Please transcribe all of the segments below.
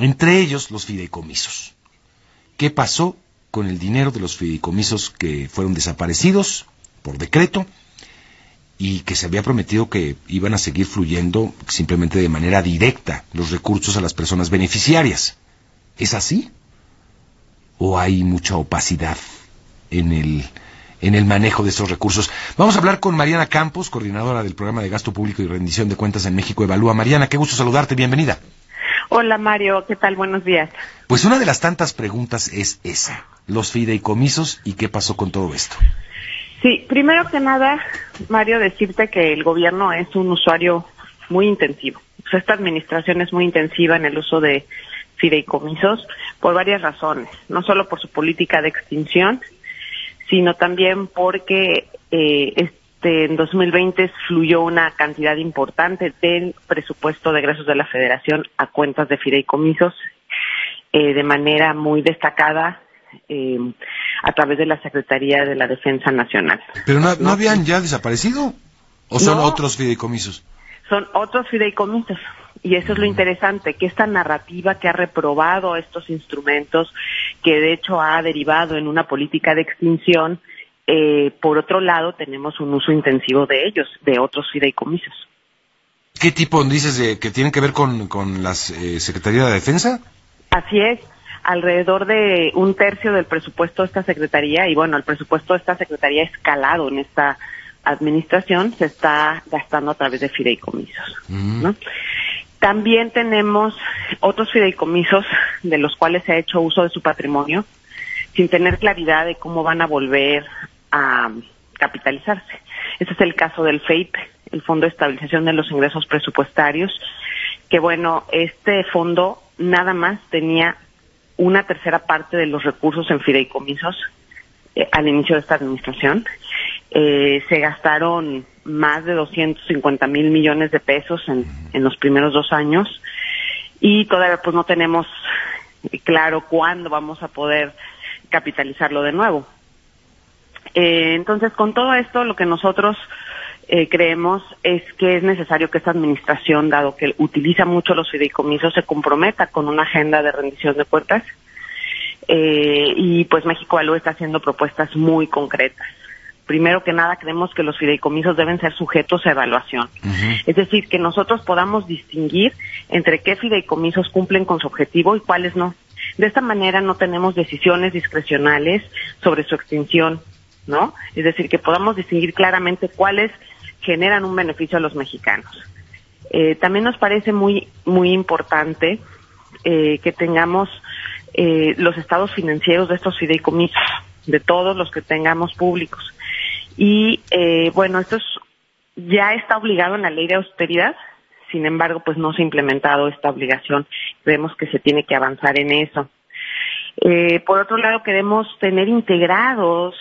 entre ellos los fideicomisos. ¿Qué pasó con el dinero de los fideicomisos que fueron desaparecidos por decreto y que se había prometido que iban a seguir fluyendo simplemente de manera directa los recursos a las personas beneficiarias? ¿Es así? ¿O hay mucha opacidad en el, en el manejo de esos recursos? Vamos a hablar con Mariana Campos, coordinadora del programa de gasto público y rendición de cuentas en México Evalúa. Mariana, qué gusto saludarte, bienvenida. Hola Mario, ¿qué tal? Buenos días. Pues una de las tantas preguntas es esa, los fideicomisos y qué pasó con todo esto. Sí, primero que nada, Mario, decirte que el gobierno es un usuario muy intensivo. esta administración es muy intensiva en el uso de fideicomisos por varias razones, no solo por su política de extinción, sino también porque eh, este, en 2020 fluyó una cantidad importante del presupuesto de egresos de la Federación a cuentas de fideicomisos eh, de manera muy destacada eh, a través de la Secretaría de la Defensa Nacional. ¿Pero no, habían ya desaparecido? ¿O son otros fideicomisos? Son otros fideicomisos. Y eso es lo interesante, que esta narrativa que ha reprobado estos instrumentos, que de hecho ha derivado en una política de extinción, eh, por otro lado, tenemos un uso intensivo de ellos, de otros fideicomisos. ¿Qué tipo dices de, que tienen que ver con, con la eh, Secretaría de Defensa? Así es, alrededor de un tercio del presupuesto de esta Secretaría, y bueno, el presupuesto de esta Secretaría escalado en esta administración se está gastando a través de fideicomisos. Mm. También tenemos otros fideicomisos de los cuales se ha hecho uso de su patrimonio sin tener claridad de cómo van a volver a capitalizarse. Ese es el caso del FEIP, el Fondo de Estabilización de los Ingresos Presupuestarios, que bueno, este fondo nada más tenía una tercera parte de los recursos en fideicomisos eh, al inicio de esta administración. Eh, se gastaron más de 250 mil millones de pesos en, en los primeros dos años y todavía pues no tenemos claro cuándo vamos a poder capitalizarlo de nuevo. Eh, entonces, con todo esto, lo que nosotros eh, creemos es que es necesario que esta administración, dado que utiliza mucho los fideicomisos, se comprometa con una agenda de rendición de cuentas. Eh, y pues México Valú está haciendo propuestas muy concretas. Primero que nada, creemos que los fideicomisos deben ser sujetos a evaluación. Es decir, que nosotros podamos distinguir entre qué fideicomisos cumplen con su objetivo y cuáles no. De esta manera no tenemos decisiones discrecionales sobre su extinción ¿no? Es decir, que podamos distinguir claramente cuáles generan un beneficio a los mexicanos. Eh, también nos parece muy, muy importante eh, que tengamos eh, los estados financieros de estos fideicomisos, de todos los que tengamos públicos. Y bueno, esto ya está obligado en la ley de austeridad, sin embargo, pues no se ha implementado esta obligación. Creemos que se tiene que avanzar en eso. por otro lado, queremos tener integrados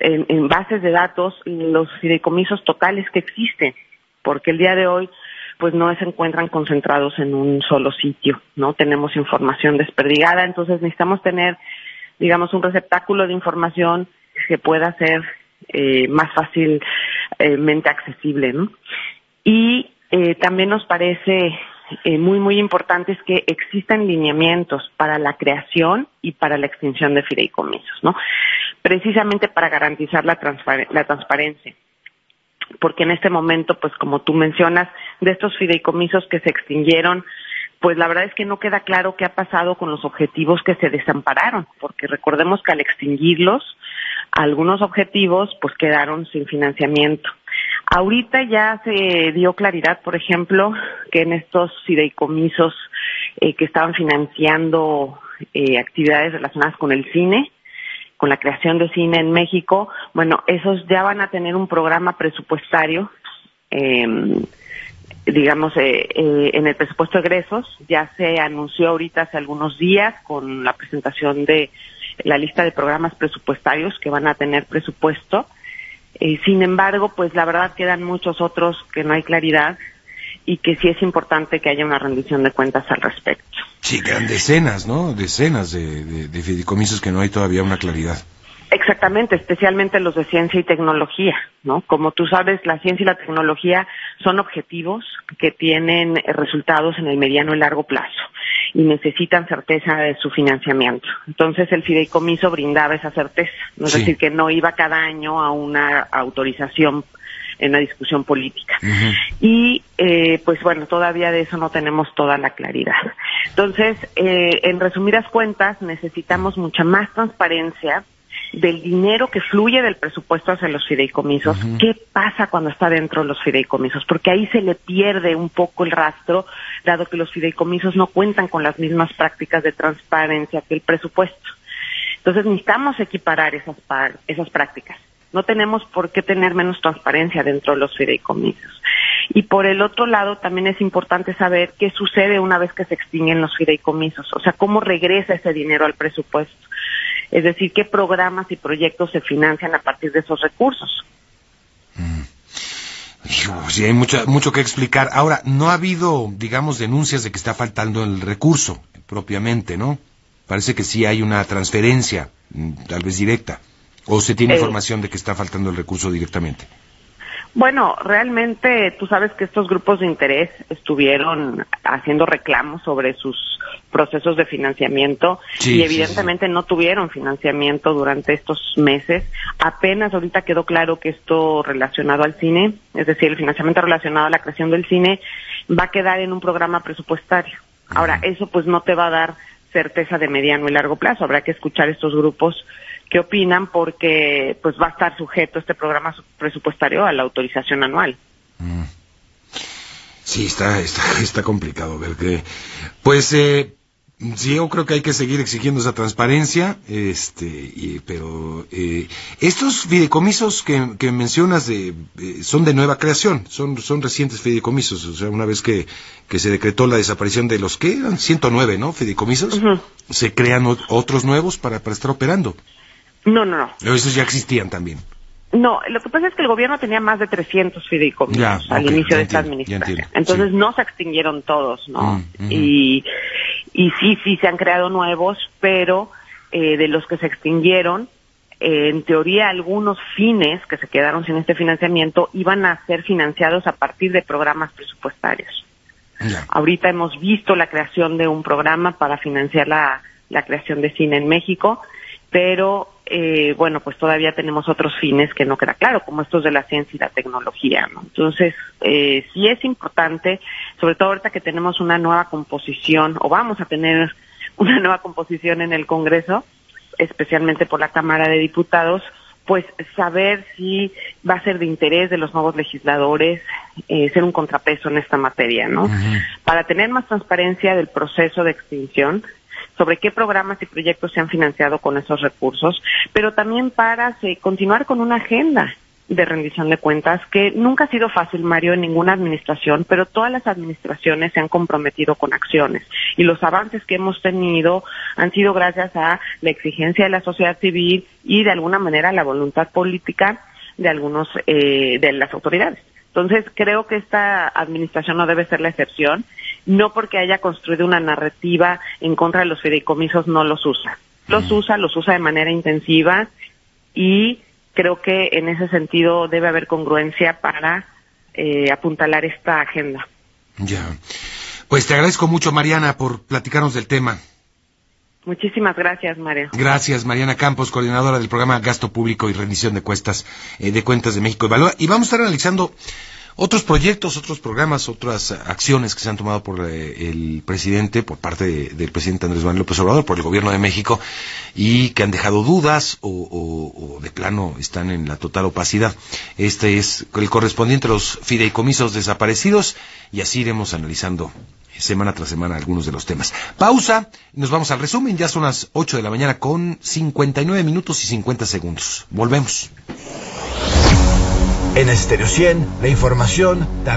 en, bases de datos los fideicomisos totales que existen, porque el día de hoy pues no se encuentran concentrados en un solo sitio, ¿no? Tenemos información desperdigada, entonces necesitamos tener, digamos, un receptáculo de información que pueda ser eh, más fácilmente accesible, ¿no? Y eh, también nos parece eh, muy, muy importante es que existan lineamientos para la creación y para la extinción de fideicomisos, ¿no? Precisamente para garantizar la, la transparencia. Porque en este momento, pues como tú mencionas, de estos fideicomisos que se extinguieron, pues la verdad es que no queda claro qué ha pasado con los objetivos que se desampararon, porque recordemos que al extinguirlos, algunos objetivos pues quedaron sin financiamiento. Ahorita ya se dio claridad, por ejemplo, que en estos fideicomisos eh, que estaban financiando eh, actividades relacionadas con el cine, con la creación de cine en México, bueno, esos ya van a tener un programa presupuestario, em, digamos, eh, en el presupuesto de egresos, ya se anunció ahorita hace algunos días con la presentación de la lista de programas presupuestarios que van a tener presupuesto eh, sin embargo, pues la verdad quedan muchos otros que no hay claridad y que sí es importante que haya una rendición de cuentas al respecto. Sí, quedan decenas, ¿no? Decenas de, de, fideicomisos que no hay todavía una claridad. Exactamente, especialmente los de ciencia y tecnología, ¿no? Como tú sabes, la ciencia y la tecnología son objetivos que tienen resultados en el mediano y largo plazo. y necesitan certeza de su financiamiento. Entonces el fideicomiso brindaba esa certeza, ¿no? es decir, que no iba cada año a una autorización en la discusión política. Y eh, pues bueno, todavía de eso no tenemos toda la claridad. Entonces, eh, en resumidas cuentas, necesitamos mucha más transparencia del dinero que fluye del presupuesto hacia los fideicomisos, qué pasa cuando está dentro de los fideicomisos, porque ahí se le pierde un poco el rastro, dado que los fideicomisos no cuentan con las mismas prácticas de transparencia que el presupuesto. Entonces necesitamos equiparar esas, esas prácticas. No tenemos por qué tener menos transparencia dentro de los fideicomisos. Y por el otro lado, también es importante saber qué sucede una vez que se extinguen los fideicomisos, o sea, cómo regresa ese dinero al presupuesto. Es decir, qué programas y proyectos se financian a partir de esos recursos. Mm. Sí, hay mucho, mucho que explicar. Ahora, no ha habido, digamos, denuncias de que está faltando el recurso propiamente, ¿no? Parece que sí hay una transferencia, mm, tal vez directa. ¿O se tiene eh, información de que está faltando el recurso directamente? Bueno, realmente tú sabes que estos grupos de interés estuvieron haciendo reclamos sobre sus procesos de financiamiento y evidentemente no tuvieron financiamiento durante estos meses. Apenas ahorita quedó claro que esto relacionado al cine, es decir, el financiamiento relacionado a la creación del cine, va a quedar en un programa presupuestario. Ahora, eso pues no te va a dar certeza de mediano y largo plazo. Habrá que escuchar estos grupos qué opinan porque pues va a estar sujeto este programa presupuestario a la autorización anual. Mm. Sí, está, está, está complicado ver que, pues, eh, Sí, yo creo que hay que seguir exigiendo esa transparencia, este, pero eh, estos fideicomisos que, mencionas de, eh, son de nueva creación, son, son recientes fideicomisos, o sea, una vez que, se decretó la desaparición de los que eran 109, ¿no? Fideicomisos, se crean otros nuevos para, para estar operando. No, no, no. Esos ya existían también. No, lo que pasa es que el gobierno tenía más de 300 fideicomisos al inicio de esta administración. Entonces no se extinguieron todos, ¿no? Mm, y, y sí, sí se han creado nuevos, pero eh, de los que se extinguieron, eh, en teoría algunos fines que se quedaron sin este financiamiento iban a ser financiados a partir de programas presupuestarios. Ahorita hemos visto la creación de un programa para financiar la, la creación de cine en México pero eh, bueno, pues todavía tenemos otros fines que no queda claro, como estos de la ciencia y la tecnología, ¿no? Entonces, eh, sí es importante, sobre todo ahorita que tenemos una nueva composición, o vamos a tener una nueva composición en el Congreso, especialmente por la Cámara de Diputados, pues saber si va a ser de interés de los nuevos legisladores eh, ser un contrapeso en esta materia, ¿no? Para tener más transparencia del proceso de extinción, sobre qué programas y proyectos se han financiado con esos recursos, pero también para continuar con una agenda de rendición de cuentas que nunca ha sido fácil, Mario, en ninguna administración, pero todas las administraciones se han comprometido con acciones y los avances que hemos tenido han sido gracias a la exigencia de la sociedad civil y de alguna manera la voluntad política de algunos eh, de las autoridades. Entonces, creo que esta administración no debe ser la excepción. No porque haya construido una narrativa en contra de los fideicomisos, no los usa. Los usa, los usa de manera intensiva y creo que en ese sentido debe haber congruencia para eh, apuntalar esta agenda. Ya. Pues te agradezco mucho, Mariana, por platicarnos del tema. Muchísimas gracias, Mario. Gracias, Mariana Campos, coordinadora del programa Gasto Público y Rendición de Cuestas eh, de Cuentas de México y Valora. Y vamos a estar analizando otros proyectos, otros programas, otras acciones que se han tomado por eh, el presidente, por parte del presidente Andrés Manuel López Obrador, por el gobierno de México, y que han dejado dudas o, de plano están en la total opacidad. Este es el correspondiente a los fideicomisos desaparecidos y así iremos analizando semana tras semana algunos de los temas. Pausa, nos vamos al resumen, ya son las 8 de la mañana con 59 minutos y 50 segundos. Volvemos. En Estéreo 100, la información también